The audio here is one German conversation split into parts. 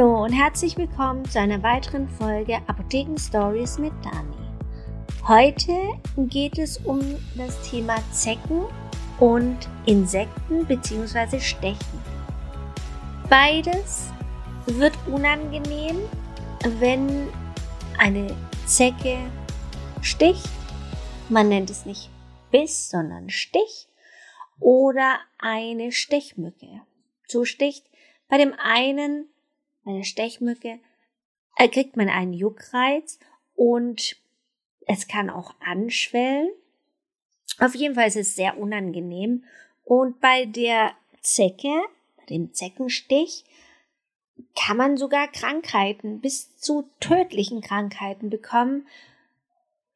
Hallo und herzlich willkommen zu einer weiteren Folge Apotheken Stories mit Dani. Heute geht es um das Thema Zecken und Insekten bzw. Stechen. Beides wird unangenehm, wenn eine Zecke sticht. Man nennt es nicht Biss, sondern Stich. Oder eine Stechmücke. So sticht bei dem einen eine Stechmücke, äh, kriegt man einen Juckreiz und es kann auch anschwellen. Auf jeden Fall ist es sehr unangenehm. Und bei der Zecke, bei dem Zeckenstich, kann man sogar Krankheiten, bis zu tödlichen Krankheiten bekommen.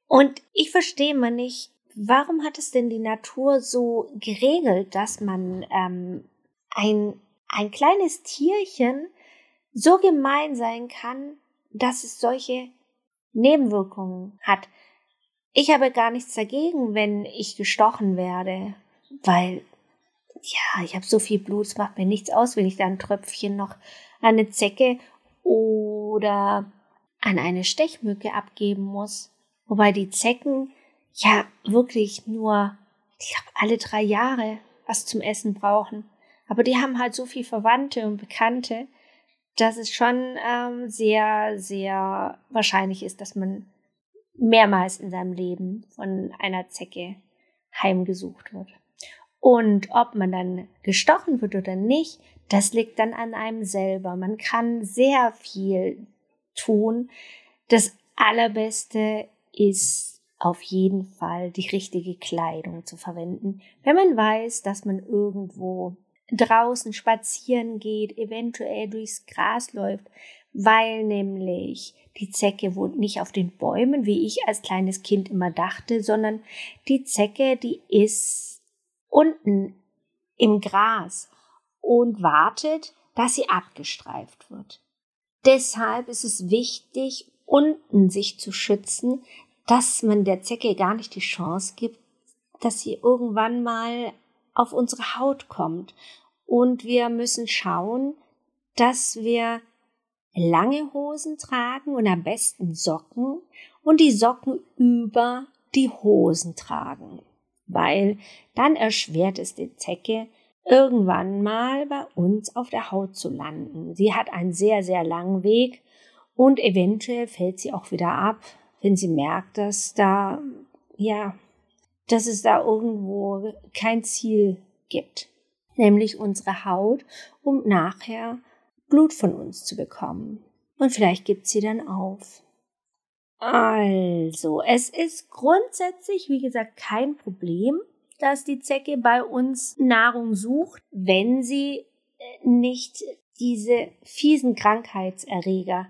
Und ich verstehe mal nicht, warum hat es denn die Natur so geregelt, dass man ähm, ein, ein kleines Tierchen so gemein sein kann, dass es solche Nebenwirkungen hat. Ich habe gar nichts dagegen, wenn ich gestochen werde, weil ja, ich habe so viel Blut, es macht mir nichts aus, wenn ich da ein Tröpfchen noch an eine Zecke oder an eine Stechmücke abgeben muss. Wobei die Zecken ja wirklich nur, ich glaube, alle drei Jahre was zum Essen brauchen. Aber die haben halt so viel Verwandte und Bekannte, dass es schon ähm, sehr, sehr wahrscheinlich ist, dass man mehrmals in seinem Leben von einer Zecke heimgesucht wird. Und ob man dann gestochen wird oder nicht, das liegt dann an einem selber. Man kann sehr viel tun. Das Allerbeste ist auf jeden Fall die richtige Kleidung zu verwenden. Wenn man weiß, dass man irgendwo draußen spazieren geht, eventuell durchs Gras läuft, weil nämlich die Zecke wohnt nicht auf den Bäumen, wie ich als kleines Kind immer dachte, sondern die Zecke, die ist unten im Gras und wartet, dass sie abgestreift wird. Deshalb ist es wichtig, unten sich zu schützen, dass man der Zecke gar nicht die Chance gibt, dass sie irgendwann mal auf unsere Haut kommt. Und wir müssen schauen, dass wir lange Hosen tragen und am besten Socken und die Socken über die Hosen tragen, weil dann erschwert es die Zecke, irgendwann mal bei uns auf der Haut zu landen. Sie hat einen sehr, sehr langen Weg und eventuell fällt sie auch wieder ab, wenn sie merkt, dass da, ja, dass es da irgendwo kein Ziel gibt, nämlich unsere Haut, um nachher Blut von uns zu bekommen. Und vielleicht gibt sie dann auf. Also, es ist grundsätzlich, wie gesagt, kein Problem, dass die Zecke bei uns Nahrung sucht, wenn sie äh, nicht diese fiesen Krankheitserreger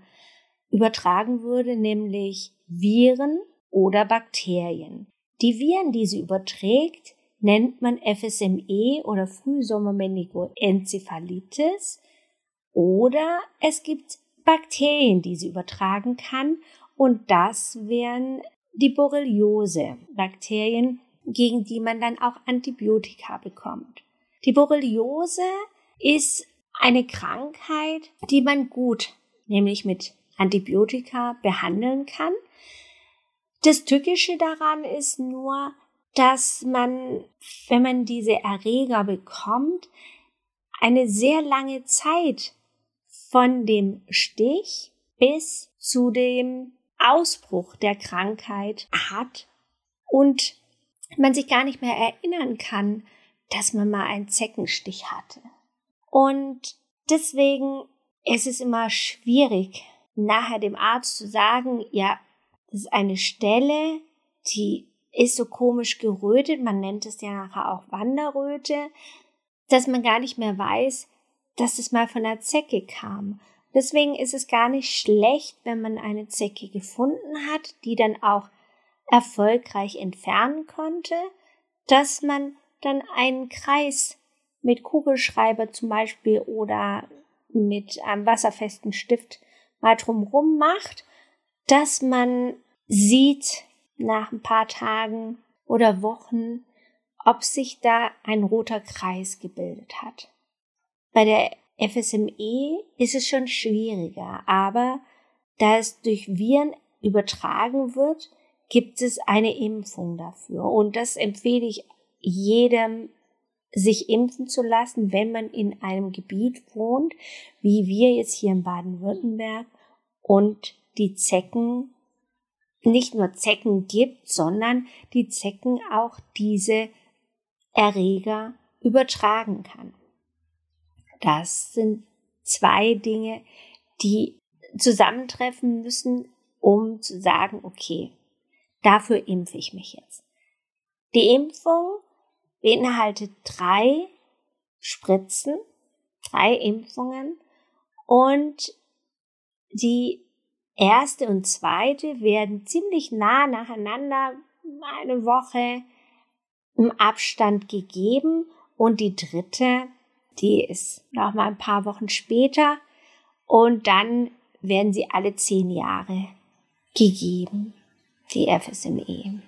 übertragen würde, nämlich Viren oder Bakterien. Die Viren, die sie überträgt, nennt man FSME oder Frühsommermeningoenzephalitis oder es gibt Bakterien, die sie übertragen kann und das wären die Borreliose, Bakterien, gegen die man dann auch Antibiotika bekommt. Die Borreliose ist eine Krankheit, die man gut, nämlich mit Antibiotika behandeln kann. Das Tückische daran ist nur, dass man, wenn man diese Erreger bekommt, eine sehr lange Zeit von dem Stich bis zu dem Ausbruch der Krankheit hat und man sich gar nicht mehr erinnern kann, dass man mal einen Zeckenstich hatte. Und deswegen ist es immer schwierig, nachher dem Arzt zu sagen, ja, das ist eine Stelle, die ist so komisch gerötet, man nennt es ja nachher auch Wanderröte, dass man gar nicht mehr weiß, dass es mal von der Zecke kam. Deswegen ist es gar nicht schlecht, wenn man eine Zecke gefunden hat, die dann auch erfolgreich entfernen konnte, dass man dann einen Kreis mit Kugelschreiber zum Beispiel oder mit einem wasserfesten Stift mal drumrum macht, dass man sieht nach ein paar Tagen oder Wochen, ob sich da ein roter Kreis gebildet hat. Bei der FSME ist es schon schwieriger, aber da es durch Viren übertragen wird, gibt es eine Impfung dafür. Und das empfehle ich jedem, sich impfen zu lassen, wenn man in einem Gebiet wohnt, wie wir jetzt hier in Baden-Württemberg und die Zecken nicht nur Zecken gibt, sondern die Zecken auch diese Erreger übertragen kann. Das sind zwei Dinge, die zusammentreffen müssen, um zu sagen, okay, dafür impfe ich mich jetzt. Die Impfung beinhaltet drei Spritzen, drei Impfungen und die erste und zweite werden ziemlich nah nacheinander eine Woche im Abstand gegeben. Und die dritte, die ist noch mal ein paar Wochen später. Und dann werden sie alle zehn Jahre gegeben, die FSME.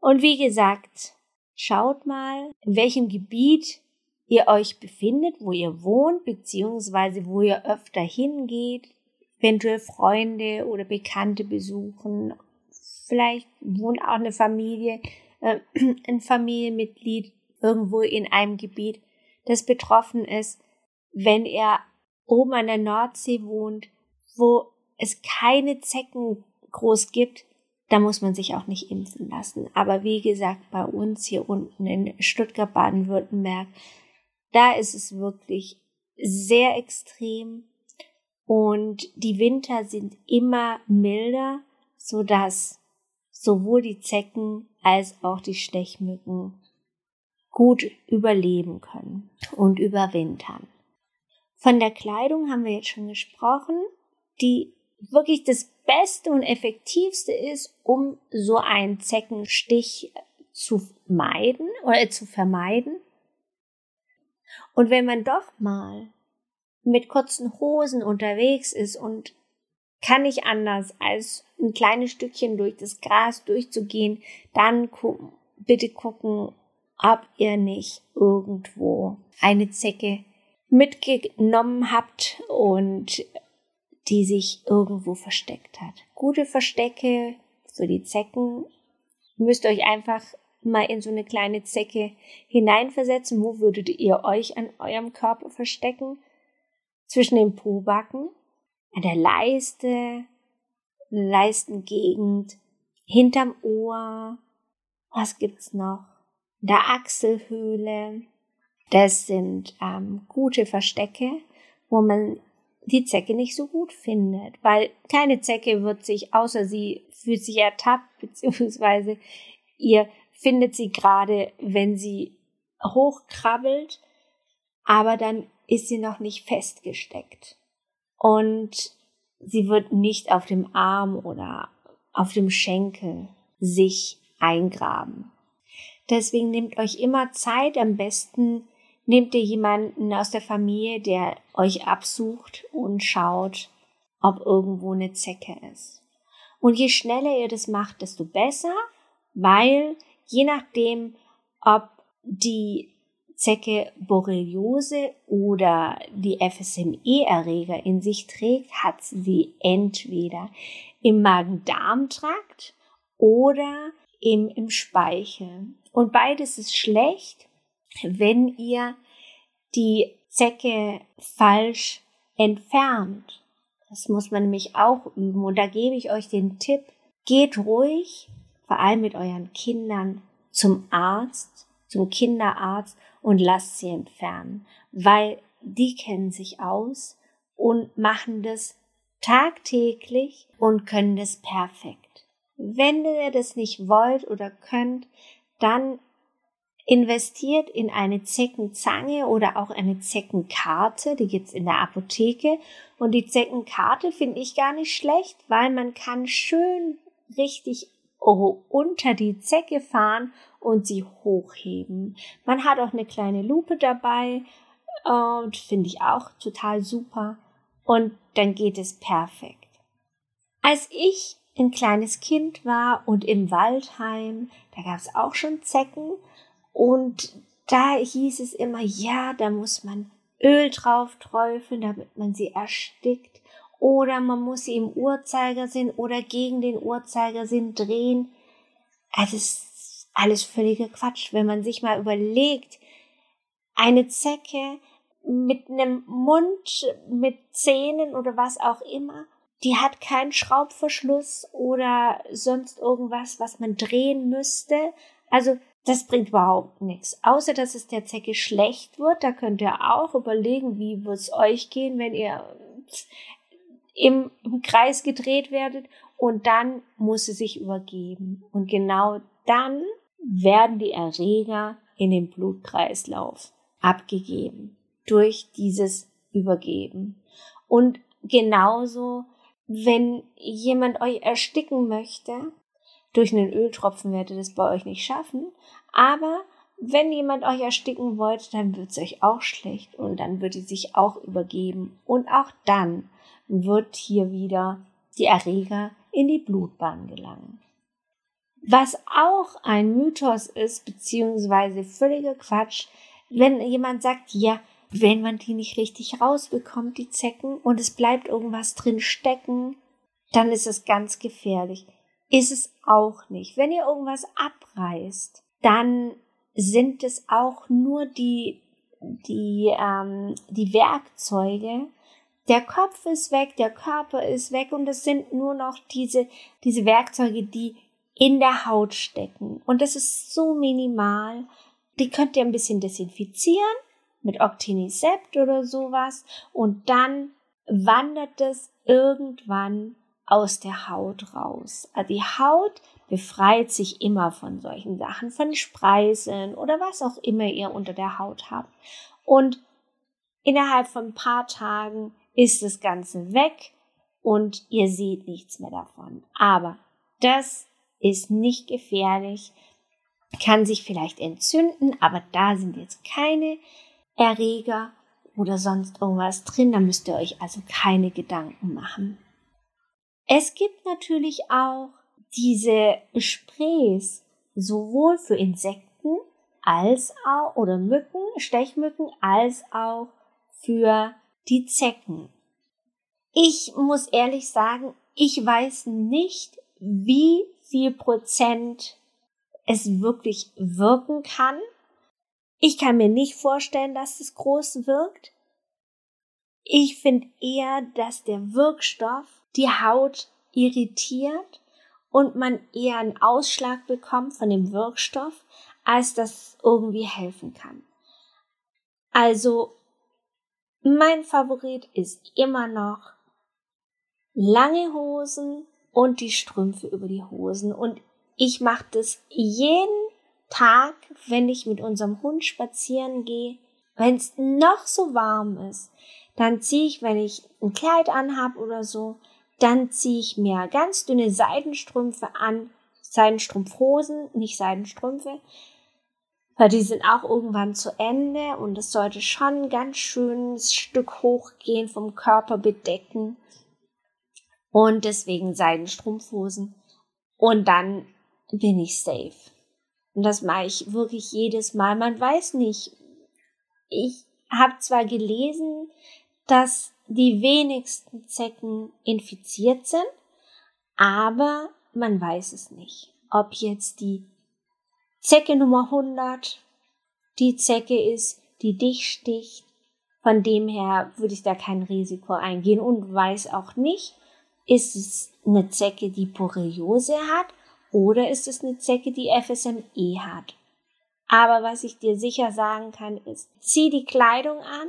Und wie gesagt, schaut mal, in welchem Gebiet ihr euch befindet, wo ihr wohnt, beziehungsweise wo ihr öfter hingeht, eventuell Freunde oder Bekannte besuchen. Vielleicht wohnt auch eine Familie, äh, ein Familienmitglied irgendwo in einem Gebiet, das betroffen ist. Wenn ihr oben an der Nordsee wohnt, wo es keine Zecken groß gibt, da muss man sich auch nicht impfen lassen. Aber wie gesagt, bei uns hier unten in Stuttgart, Baden-Württemberg, da ist es wirklich sehr extrem und die Winter sind immer milder, so dass sowohl die Zecken als auch die Stechmücken gut überleben können und überwintern. Von der Kleidung haben wir jetzt schon gesprochen, die wirklich das Beste und Effektivste ist, um so einen Zeckenstich zu meiden oder zu vermeiden. Und wenn man doch mal mit kurzen Hosen unterwegs ist und kann nicht anders, als ein kleines Stückchen durch das Gras durchzugehen, dann gu bitte gucken, ob ihr nicht irgendwo eine Zecke mitgenommen habt und die sich irgendwo versteckt hat. Gute Verstecke für die Zecken müsst euch einfach mal in so eine kleine Zecke hineinversetzen. Wo würdet ihr euch an eurem Körper verstecken? Zwischen den Pobacken, an der Leiste, Leistengegend, hinterm Ohr, was gibt's noch? Der Achselhöhle. Das sind ähm, gute Verstecke, wo man die Zecke nicht so gut findet, weil keine Zecke wird sich, außer sie fühlt sich ertappt, beziehungsweise ihr findet sie gerade, wenn sie hochkrabbelt, aber dann ist sie noch nicht festgesteckt. Und sie wird nicht auf dem Arm oder auf dem Schenkel sich eingraben. Deswegen nehmt euch immer Zeit. Am besten nehmt ihr jemanden aus der Familie, der euch absucht und schaut, ob irgendwo eine Zecke ist. Und je schneller ihr das macht, desto besser, weil je nachdem, ob die Zecke Borreliose oder die FSME-Erreger in sich trägt, hat sie entweder im Magen-Darm-Trakt oder im, im Speichel. Und beides ist schlecht, wenn ihr die Zecke falsch entfernt. Das muss man nämlich auch üben. Und da gebe ich euch den Tipp, geht ruhig, vor allem mit euren Kindern, zum Arzt, zum Kinderarzt und lasst sie entfernen, weil die kennen sich aus und machen das tagtäglich und können das perfekt. Wenn ihr das nicht wollt oder könnt, dann investiert in eine Zeckenzange oder auch eine Zeckenkarte, die gibt's in der Apotheke. Und die Zeckenkarte finde ich gar nicht schlecht, weil man kann schön richtig unter die Zecke fahren und sie hochheben. Man hat auch eine kleine Lupe dabei und finde ich auch total super. Und dann geht es perfekt. Als ich ein kleines Kind war und im Waldheim, da gab es auch schon Zecken und da hieß es immer, ja, da muss man Öl drauf träufeln, damit man sie erstickt. Oder man muss sie im Uhrzeigersinn oder gegen den Uhrzeigersinn drehen. Also ist alles völliger Quatsch, wenn man sich mal überlegt, eine Zecke mit einem Mund, mit Zähnen oder was auch immer, die hat keinen Schraubverschluss oder sonst irgendwas, was man drehen müsste. Also das bringt überhaupt nichts. Außer dass es der Zecke schlecht wird. Da könnt ihr auch überlegen, wie es euch gehen, wenn ihr im, im Kreis gedreht werdet. Und dann muss sie sich übergeben. Und genau dann werden die Erreger in den Blutkreislauf abgegeben durch dieses Übergeben. Und genauso, wenn jemand euch ersticken möchte, durch einen Öltropfen werdet ihr das bei euch nicht schaffen, aber wenn jemand euch ersticken wollte, dann wird es euch auch schlecht und dann wird ihr sich auch übergeben und auch dann wird hier wieder die Erreger in die Blutbahn gelangen. Was auch ein Mythos ist, beziehungsweise völliger Quatsch, wenn jemand sagt, ja, wenn man die nicht richtig rausbekommt, die Zecken, und es bleibt irgendwas drin stecken, dann ist es ganz gefährlich. Ist es auch nicht. Wenn ihr irgendwas abreißt, dann sind es auch nur die, die, ähm, die Werkzeuge. Der Kopf ist weg, der Körper ist weg und es sind nur noch diese, diese Werkzeuge, die in der Haut stecken. Und das ist so minimal. Die könnt ihr ein bisschen desinfizieren mit Octinisept oder sowas und dann wandert es irgendwann aus der Haut raus. Also die Haut befreit sich immer von solchen Sachen, von Spreiseln oder was auch immer ihr unter der Haut habt. Und innerhalb von ein paar Tagen ist das Ganze weg und ihr seht nichts mehr davon. Aber das ist nicht gefährlich, kann sich vielleicht entzünden, aber da sind jetzt keine Erreger oder sonst irgendwas drin. Da müsst ihr euch also keine Gedanken machen. Es gibt natürlich auch diese Sprays sowohl für Insekten als auch oder Mücken, Stechmücken als auch für die Zecken. Ich muss ehrlich sagen, ich weiß nicht, wie viel Prozent es wirklich wirken kann. Ich kann mir nicht vorstellen, dass es groß wirkt. Ich finde eher, dass der Wirkstoff die Haut irritiert und man eher einen Ausschlag bekommt von dem Wirkstoff, als das irgendwie helfen kann. Also, mein Favorit ist immer noch lange Hosen und die Strümpfe über die Hosen. Und ich mache das jeden Tag, wenn ich mit unserem Hund spazieren gehe, wenn es noch so warm ist, dann ziehe ich, wenn ich ein Kleid anhab oder so, dann ziehe ich mir ganz dünne Seidenstrümpfe an, Seidenstrumpfhosen, nicht Seidenstrümpfe, weil die sind auch irgendwann zu Ende und es sollte schon ein ganz schönes Stück hochgehen, vom Körper bedecken. Und deswegen Seidenstrumpfhosen. Und dann bin ich safe. Und das mache ich wirklich jedes Mal. Man weiß nicht. Ich habe zwar gelesen, dass die wenigsten Zecken infiziert sind, aber man weiß es nicht. Ob jetzt die Zecke Nummer 100 die Zecke ist, die dich sticht. Von dem her würde ich da kein Risiko eingehen und weiß auch nicht, ist es eine Zecke, die Borreliose hat oder ist es eine Zecke, die FSME hat? Aber was ich dir sicher sagen kann, ist, zieh die Kleidung an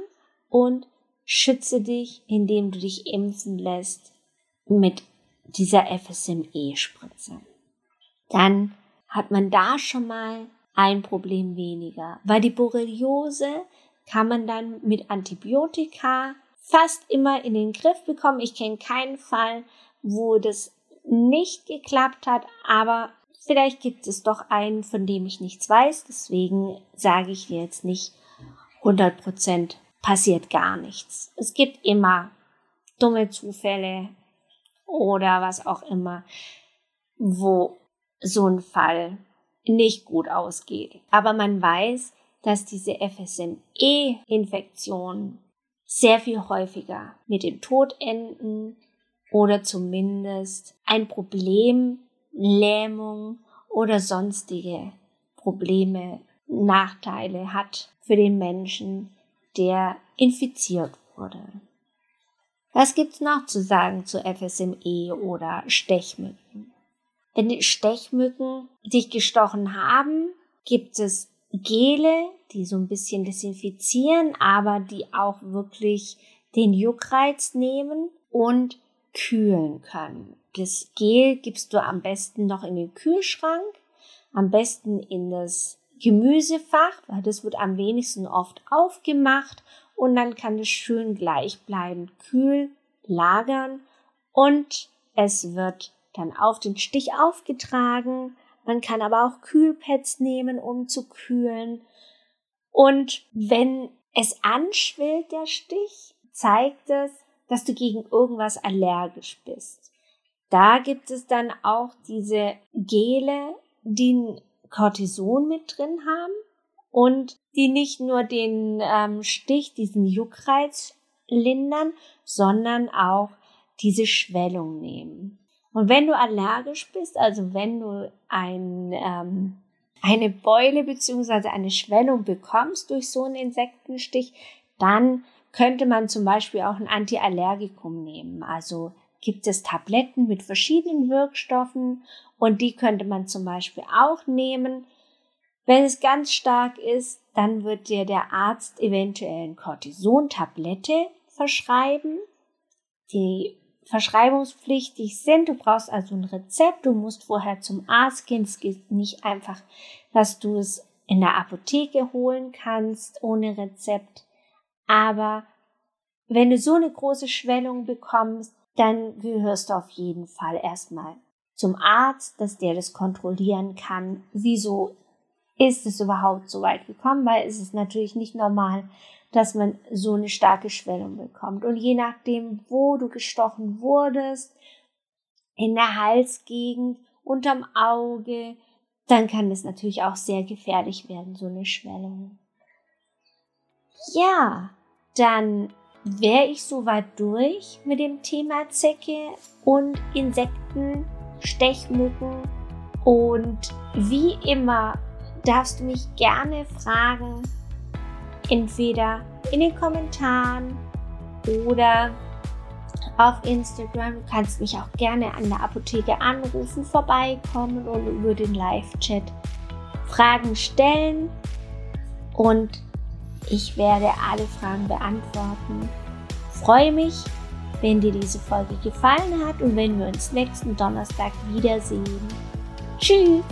und schütze dich, indem du dich impfen lässt mit dieser FSME-Spritze. Dann hat man da schon mal ein Problem weniger, weil die Borreliose kann man dann mit Antibiotika fast immer in den Griff bekommen. Ich kenne keinen Fall, wo das nicht geklappt hat, aber vielleicht gibt es doch einen, von dem ich nichts weiß. Deswegen sage ich dir jetzt nicht 100% passiert gar nichts. Es gibt immer dumme Zufälle oder was auch immer, wo so ein Fall nicht gut ausgeht. Aber man weiß, dass diese FSME-Infektionen sehr viel häufiger mit dem Tod enden oder zumindest ein Problem, Lähmung oder sonstige Probleme, Nachteile hat für den Menschen, der infiziert wurde. Was gibt's noch zu sagen zu FSME oder Stechmücken? Wenn die Stechmücken sich gestochen haben, gibt es Gele, die so ein bisschen desinfizieren, aber die auch wirklich den Juckreiz nehmen und kühlen können. Das Gel gibst du am besten noch in den Kühlschrank, am besten in das Gemüsefach, weil das wird am wenigsten oft aufgemacht und dann kann es schön gleichbleibend kühl lagern und es wird dann auf den Stich aufgetragen. Man kann aber auch Kühlpads nehmen, um zu kühlen. Und wenn es anschwillt, der Stich, zeigt es, dass du gegen irgendwas allergisch bist. Da gibt es dann auch diese Gele, die Cortison mit drin haben und die nicht nur den ähm, Stich, diesen Juckreiz lindern, sondern auch diese Schwellung nehmen. Und wenn du allergisch bist, also wenn du ein, ähm, eine Beule beziehungsweise eine Schwellung bekommst durch so einen Insektenstich, dann könnte man zum Beispiel auch ein Antiallergikum nehmen. Also gibt es Tabletten mit verschiedenen Wirkstoffen und die könnte man zum Beispiel auch nehmen. Wenn es ganz stark ist, dann wird dir der Arzt eventuell eine Cortison-Tablette verschreiben. Die verschreibungspflichtig sind. Du brauchst also ein Rezept. Du musst vorher zum Arzt gehen. Es geht nicht einfach, dass du es in der Apotheke holen kannst ohne Rezept. Aber wenn du so eine große Schwellung bekommst, dann gehörst du auf jeden Fall erstmal zum Arzt, dass der das kontrollieren kann. Wieso ist es überhaupt so weit gekommen? Weil es ist natürlich nicht normal, dass man so eine starke Schwellung bekommt. Und je nachdem, wo du gestochen wurdest, in der Halsgegend, unterm Auge, dann kann das natürlich auch sehr gefährlich werden, so eine Schwellung. Ja, dann wäre ich soweit durch mit dem Thema Zecke und Insekten, Stechmücken und wie immer darfst du mich gerne fragen, entweder in den Kommentaren oder auf Instagram. Du kannst mich auch gerne an der Apotheke anrufen, vorbeikommen und über den Live-Chat Fragen stellen. Und ich werde alle Fragen beantworten. Freue mich, wenn dir diese Folge gefallen hat und wenn wir uns nächsten Donnerstag wiedersehen. Tschüss!